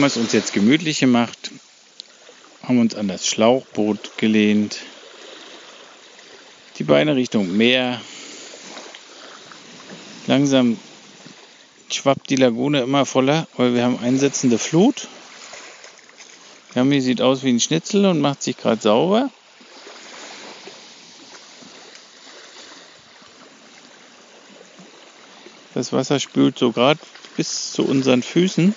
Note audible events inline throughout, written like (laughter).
Haben es uns jetzt gemütlich gemacht, haben uns an das Schlauchboot gelehnt, die Beine Richtung Meer. Langsam schwappt die Lagune immer voller, weil wir haben einsetzende Flut. Yami sieht aus wie ein Schnitzel und macht sich gerade sauber. Das Wasser spült so gerade bis zu unseren Füßen.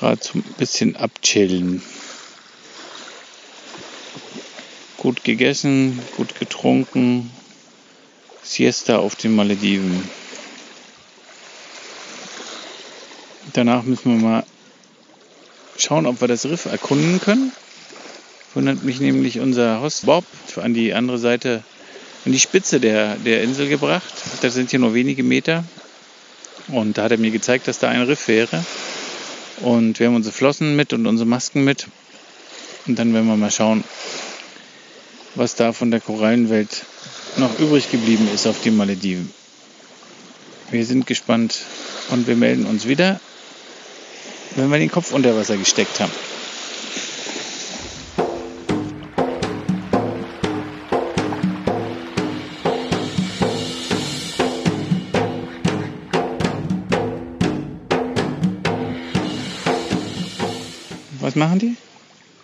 Gerade so ein bisschen abchillen. Gut gegessen, gut getrunken. Siesta auf den Malediven. Danach müssen wir mal schauen, ob wir das Riff erkunden können. Wundert mich nämlich unser Host Bob an die andere Seite an die Spitze der, der Insel gebracht. Das sind hier nur wenige Meter. Und da hat er mir gezeigt, dass da ein Riff wäre. Und wir haben unsere Flossen mit und unsere Masken mit. Und dann werden wir mal schauen, was da von der Korallenwelt noch übrig geblieben ist auf den Malediven. Wir sind gespannt und wir melden uns wieder, wenn wir den Kopf unter Wasser gesteckt haben. Was machen die?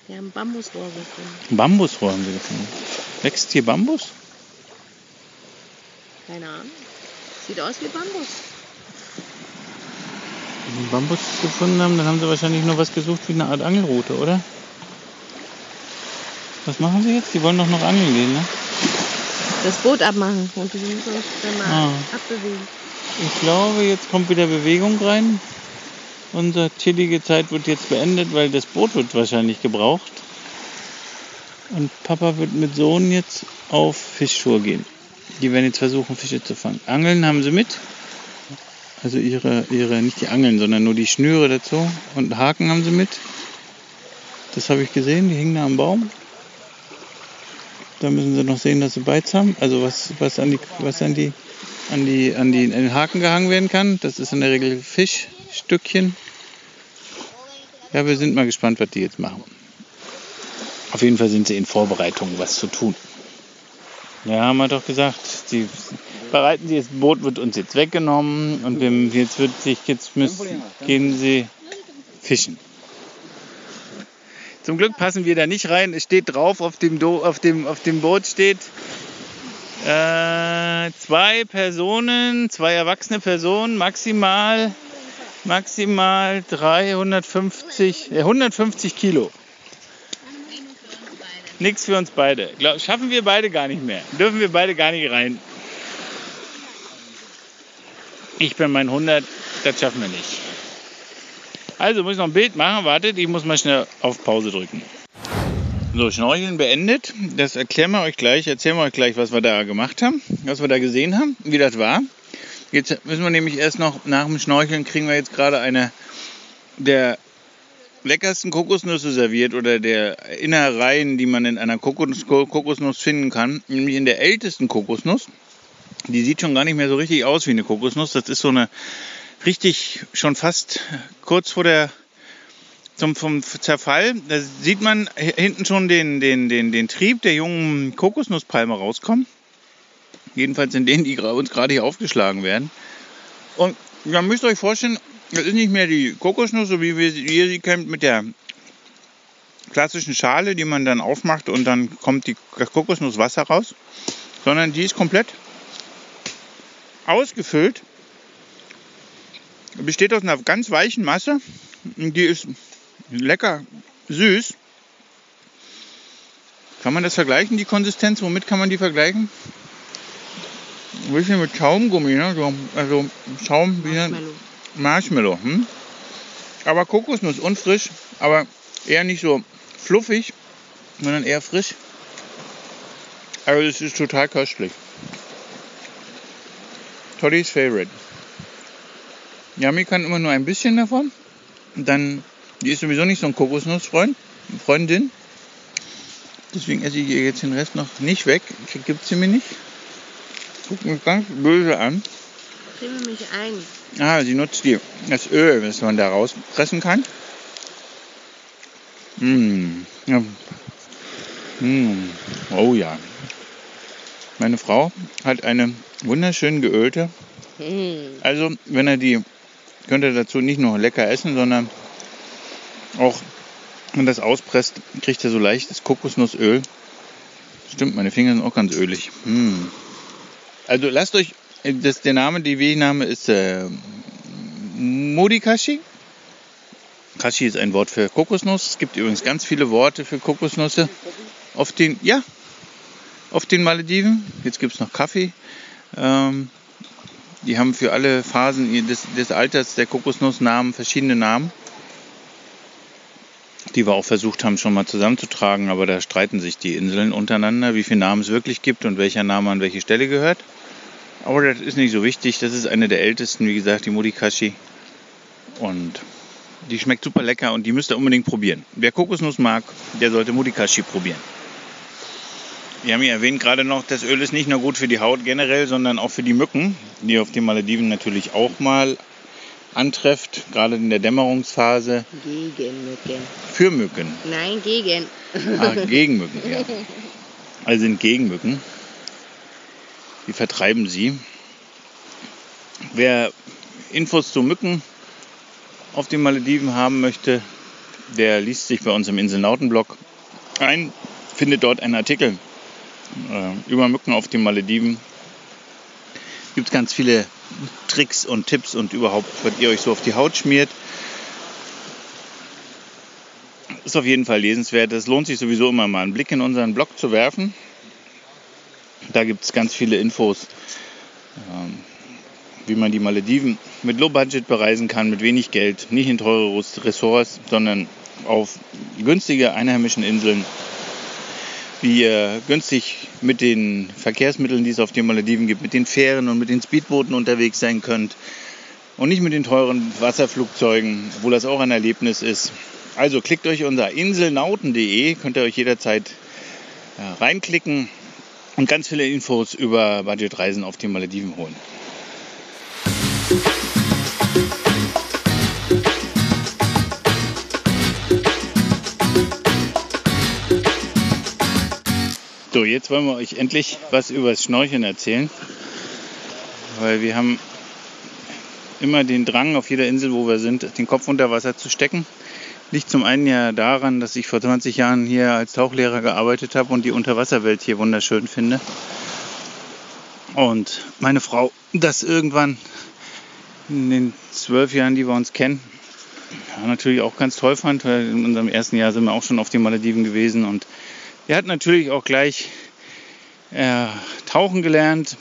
Wir haben Bambusrohr gefunden. Bambusrohr haben sie gefunden. Wächst hier Bambus? Keine Ahnung. Sieht aus wie Bambus. Wenn sie Bambus gefunden haben, dann haben sie wahrscheinlich nur was gesucht wie eine Art Angelrute, oder? Was machen sie jetzt? Die wollen doch noch angeln gehen, ne? Das Boot abmachen und wir müssen uns dann mal Ah. abbewegen. Ich glaube, jetzt kommt wieder Bewegung rein. Unsere chillige Zeit wird jetzt beendet, weil das Boot wird wahrscheinlich gebraucht. Und Papa wird mit Sohn jetzt auf Fischtour gehen. Die werden jetzt versuchen, Fische zu fangen. Angeln haben sie mit. Also ihre, ihre, nicht die Angeln, sondern nur die Schnüre dazu. Und Haken haben sie mit. Das habe ich gesehen, die hängen da am Baum. Da müssen sie noch sehen, dass sie Beiz haben. Also was, was an die, was an die, an die, an die, an den Haken gehangen werden kann. Das ist in der Regel Fischstückchen. Ja, wir sind mal gespannt, was die jetzt machen. Auf jeden Fall sind sie in Vorbereitung, was zu tun. Ja, haben wir doch gesagt, die bereiten sie das Boot wird uns jetzt weggenommen und jetzt wird sich, jetzt müssen, gehen sie fischen. Zum Glück passen wir da nicht rein. Es steht drauf, auf dem, Do, auf dem, auf dem Boot steht äh, zwei Personen, zwei erwachsene Personen, maximal, maximal 350, äh, 150 Kilo. Nichts für uns beide. Schaffen wir beide gar nicht mehr. Dürfen wir beide gar nicht rein. Ich bin mein 100, das schaffen wir nicht. Also muss ich noch ein Bild machen. Wartet, ich muss mal schnell auf Pause drücken. So, Schnorcheln beendet. Das erklären wir euch gleich. Erzählen wir euch gleich, was wir da gemacht haben, was wir da gesehen haben, wie das war. Jetzt müssen wir nämlich erst noch nach dem Schnorcheln kriegen wir jetzt gerade eine der leckersten Kokosnüsse serviert oder der Innereien, die man in einer Kokos Kokosnuss finden kann, nämlich in der ältesten Kokosnuss. Die sieht schon gar nicht mehr so richtig aus wie eine Kokosnuss. Das ist so eine richtig schon fast kurz vor der zum vom Zerfall. Da sieht man hinten schon den, den, den, den Trieb der jungen Kokosnusspalme rauskommen. Jedenfalls in denen, die uns gerade hier aufgeschlagen werden. Und ihr müsst euch vorstellen, das ist nicht mehr die Kokosnuss, so wie wir sie- ihr sie kennt, mit der klassischen Schale, die man dann aufmacht und dann kommt die, das Kokosnusswasser raus. sondern die ist komplett ausgefüllt. Besteht aus einer ganz weichen Masse. Die ist lecker süß. Kann man das vergleichen, die Konsistenz? Womit kann man die vergleichen? Ein bisschen mit Schaumgummi, ne? So, also Schaum wie ein Marshmallow. Marshmallow. Hm? Aber Kokosnuss unfrisch, aber eher nicht so fluffig, sondern eher frisch. Aber es ist total köstlich. Toddys Favorite. Yami kann immer nur ein bisschen davon. Und dann, die ist sowieso nicht so ein Kokosnussfreund, Freundin. Deswegen esse ich ihr jetzt den Rest noch nicht weg. Gibt sie mir nicht. Guckt mich ganz böse an. Creme mich ein. Ah, sie nutzt die, das Öl, das man da rauspressen kann. Mm. Ja. Mm. Oh ja. Meine Frau hat eine wunderschön geölte. Hm. Also, wenn er die, könnt ihr dazu nicht nur lecker essen, sondern auch, wenn das auspresst, kriegt er so leichtes Kokosnussöl. Stimmt, meine Finger sind auch ganz ölig. Mm. Also lasst euch, das, der Name, die Wegname ist äh, Modikashi. Kashi ist ein Wort für Kokosnuss. Es gibt übrigens ganz viele Worte für Kokosnüsse. Auf den, ja, auf den Malediven. Jetzt gibt es noch Kaffee. Ähm, die haben für alle Phasen des, des Alters der Kokosnussnamen verschiedene Namen. Die wir auch versucht haben schon mal zusammenzutragen, aber da streiten sich die Inseln untereinander, wie viele Namen es wirklich gibt und welcher Name an welche Stelle gehört. Aber das ist nicht so wichtig. Das ist eine der ältesten, wie gesagt, die Modikashi. Und die schmeckt super lecker und die müsst ihr unbedingt probieren. Wer Kokosnuss mag, der sollte Modikashi probieren. Wir haben ja erwähnt gerade noch, das Öl ist nicht nur gut für die Haut generell, sondern auch für die Mücken, die auf den Malediven natürlich auch mal antrefft, gerade in der Dämmerungsphase. Gegen Mücken. Für Mücken. Nein, gegen. Ah, gegen Mücken, ja. (laughs) Also sind gegen Mücken. Die vertreiben sie. Wer Infos zu Mücken auf den Malediven haben möchte, der liest sich bei uns im Inselnautenblog ein, findet dort einen Artikel äh, über Mücken auf den Malediven. Gibt ganz viele Tricks und Tipps und überhaupt, was ihr euch so auf die Haut schmiert. Ist auf jeden Fall lesenswert. Es lohnt sich sowieso immer mal einen Blick in unseren Blog zu werfen. Da gibt es ganz viele Infos, ähm, wie man die Malediven mit Low Budget bereisen kann, mit wenig Geld, nicht in teure Ressorts, sondern auf günstige einheimischen Inseln, wie ihr günstig mit den Verkehrsmitteln, die es auf den Malediven gibt, mit den Fähren und mit den Speedbooten unterwegs sein könnt und nicht mit den teuren Wasserflugzeugen, obwohl das auch ein Erlebnis ist. Also klickt euch unser inselnauten.de, könnt ihr euch jederzeit ja, reinklicken und ganz viele Infos über Budgetreisen auf den Malediven holen. So, jetzt wollen wir euch endlich was über das Schnorcheln erzählen, weil wir haben immer den Drang, auf jeder Insel, wo wir sind, den Kopf unter Wasser zu stecken. Liegt zum einen ja daran, dass ich vor 20 Jahren hier als Tauchlehrer gearbeitet habe und die Unterwasserwelt hier wunderschön finde. Und meine Frau das irgendwann in den zwölf Jahren, die wir uns kennen, natürlich auch ganz toll fand, weil in unserem ersten Jahr sind wir auch schon auf den Malediven gewesen und er hat natürlich auch gleich äh, tauchen gelernt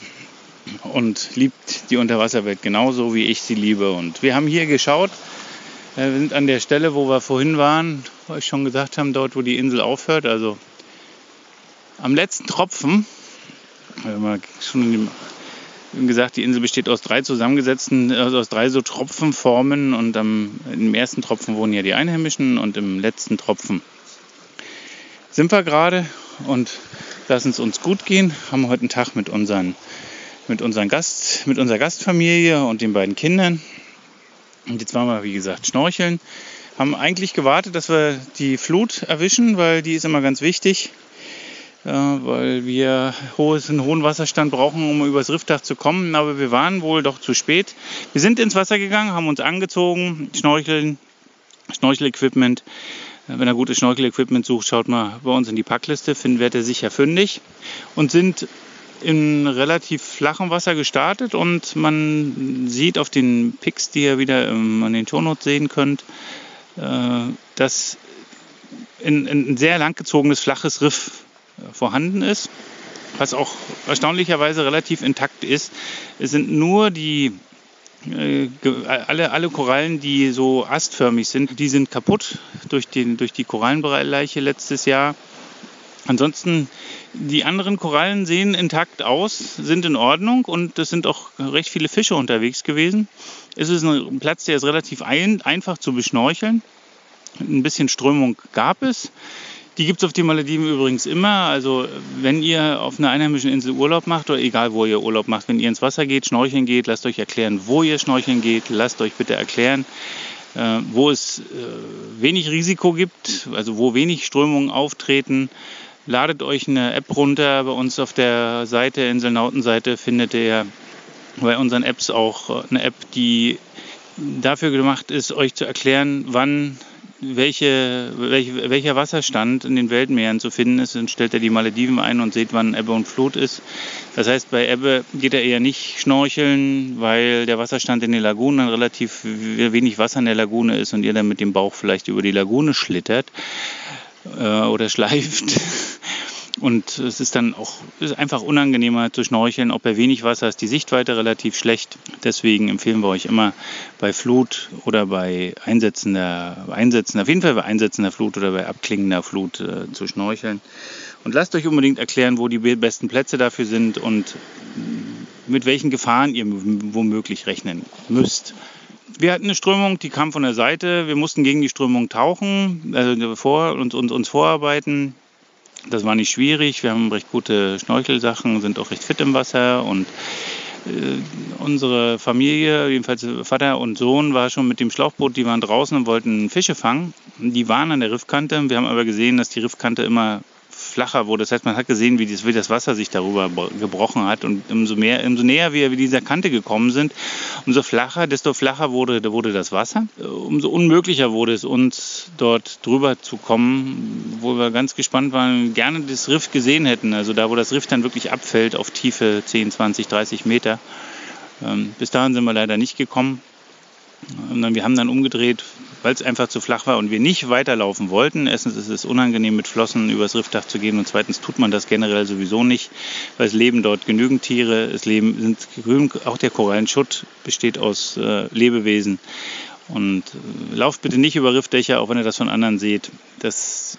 und liebt die Unterwasserwelt genauso wie ich sie liebe. Und wir haben hier geschaut, wir sind an der Stelle, wo wir vorhin waren, wo ich schon gesagt haben, dort wo die Insel aufhört, also am letzten Tropfen, haben ja schon gesagt, die Insel besteht aus drei zusammengesetzten, also aus drei so Tropfenformen und am, im ersten Tropfen wohnen ja die Einheimischen und im letzten Tropfen sind wir gerade und lassen es uns gut gehen. Haben heute einen Tag mit unseren, mit unseren Gast, mit unserer Gastfamilie und den beiden Kindern. Und jetzt waren wir, wie gesagt, schnorcheln. Haben eigentlich gewartet, dass wir die Flut erwischen, weil die ist immer ganz wichtig weil wir hohes, einen hohen Wasserstand brauchen, um übers Riffdach zu kommen. Aber wir waren wohl doch zu spät. Wir sind ins Wasser gegangen, haben uns angezogen, Schnorcheln, Schnorchel-Equipment. Wenn ihr gutes Schnorchel-Equipment sucht, schaut mal bei uns in die Packliste, finden werdet ihr sicher fündig. Und sind in relativ flachem Wasser gestartet und man sieht auf den Pics, die ihr wieder ähm, an den Shownotes sehen könnt, äh, dass ein, sehr langgezogenes flaches Riff äh, vorhanden ist, was auch erstaunlicherweise relativ intakt ist. Es sind nur die äh, alle, alle Korallen, die so astförmig sind, die sind kaputt durch, den, durch die Korallenleiche letztes Jahr. Ansonsten, die anderen Korallen sehen intakt aus, sind in Ordnung und es sind auch recht viele Fische unterwegs gewesen. Es ist ein Platz, der ist relativ ein, einfach zu beschnorcheln. Ein bisschen Strömung gab es. Die gibt es auf den Malediven übrigens immer. Also wenn ihr auf einer einheimischen Insel Urlaub macht oder egal wo ihr Urlaub macht, wenn ihr ins Wasser geht, schnorcheln geht, lasst euch erklären, wo ihr schnorcheln geht. Lasst euch bitte erklären, äh, wo es äh, wenig Risiko gibt, also wo wenig Strömungen auftreten. Ladet euch eine App runter. Bei uns auf der Seite, Inselnautenseite, findet ihr bei unseren Apps auch eine App, die dafür gemacht ist, euch zu erklären, wann welche, welche, welcher Wasserstand in den Weltmeeren zu finden ist, dann stellt er die Malediven ein und sieht, wann Ebbe und Flut ist. Das heißt, bei Ebbe geht er eher nicht schnorcheln, weil der Wasserstand in den Lagunen dann relativ wenig Wasser in der Lagune ist und ihr dann mit dem Bauch vielleicht über die Lagune schlittert äh, oder schleift. (laughs) Und es ist dann auch ist einfach unangenehmer zu schnorcheln. Auch bei wenig Wasser ist die Sichtweite relativ schlecht. Deswegen empfehlen wir euch immer bei Flut oder bei einsetzender, einsetzender auf jeden Fall bei einsetzender Flut oder bei abklingender Flut äh, zu schnorcheln. Und lasst euch unbedingt erklären, wo die besten Plätze dafür sind und mit welchen Gefahren ihr womöglich rechnen müsst. Wir hatten eine Strömung, die kam von der Seite. Wir mussten gegen die Strömung tauchen, also vor, uns, uns, uns vorarbeiten. Das war nicht schwierig. Wir haben recht gute Schnorchelsachen, sind auch recht fit im Wasser und äh, unsere Familie, jedenfalls Vater und Sohn, war schon mit dem Schlauchboot, die waren draußen und wollten Fische fangen. Die waren an der Riffkante. Wir haben aber gesehen, dass die Riffkante immer flacher wurde. Das heißt, man hat gesehen, wie das, wie das Wasser sich darüber gebrochen hat. Und umso, mehr, umso näher wir dieser Kante gekommen sind, umso flacher, desto flacher wurde, wurde das Wasser. Umso unmöglicher wurde es uns, dort drüber zu kommen, wo wir ganz gespannt waren, gerne das Riff gesehen hätten. Also da, wo das Riff dann wirklich abfällt auf Tiefe 10, 20, 30 Meter. Ähm, bis dahin sind wir leider nicht gekommen. Wir haben dann umgedreht, weil es einfach zu flach war und wir nicht weiterlaufen wollten. Erstens ist es unangenehm, mit Flossen übers Riffdach zu gehen und zweitens tut man das generell sowieso nicht, weil es leben dort genügend Tiere, es leben, sind auch der Korallenschutt besteht aus äh, Lebewesen. Und äh, lauft bitte nicht über Riffdächer, auch wenn ihr das von anderen seht. Das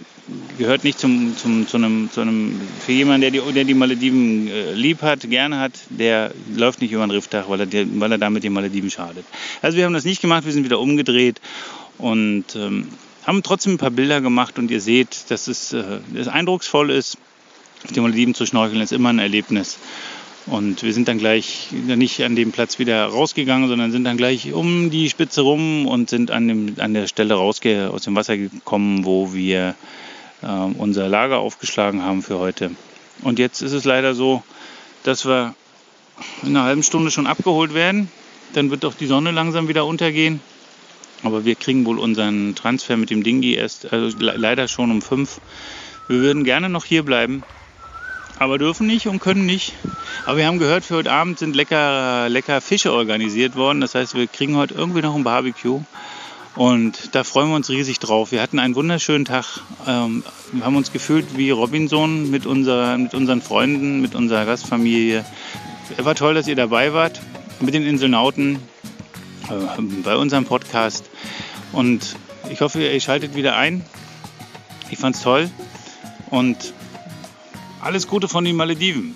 gehört nicht zum, zum, zu, einem, zu einem, für jemanden, der die, der die Malediven äh, lieb hat, gerne hat, der läuft nicht über ein Riffdach, weil er, weil er damit den Malediven schadet. Also wir haben das nicht gemacht, wir sind wieder umgedreht und ähm, haben trotzdem ein paar Bilder gemacht und ihr seht, dass es, äh, es eindrucksvoll ist. Auf den Malediven zu schnorcheln ist immer ein Erlebnis. Und wir sind dann gleich nicht an dem Platz wieder rausgegangen, sondern sind dann gleich um die Spitze rum und sind an, dem, an der Stelle rausge aus dem Wasser gekommen, wo wir äh, unser Lager aufgeschlagen haben für heute. Und jetzt ist es leider so, dass wir in einer halben Stunde schon abgeholt werden. Dann wird doch die Sonne langsam wieder untergehen. Aber wir kriegen wohl unseren Transfer mit dem Dingi erst also leider schon um fünf. Wir würden gerne noch hier bleiben, aber dürfen nicht und können nicht. Aber wir haben gehört, für heute Abend sind lecker, lecker Fische organisiert worden. Das heißt, wir kriegen heute irgendwie noch ein Barbecue. Und da freuen wir uns riesig drauf. Wir hatten einen wunderschönen Tag. Ähm, wir haben uns gefühlt wie Robinson mit, unser, mit unseren Freunden, mit unserer Gastfamilie. Es war toll, dass ihr dabei wart mit den Inselnauten bei unserem Podcast. Und ich hoffe, ihr schaltet wieder ein. Ich fand's toll. Und alles Gute von den Malediven.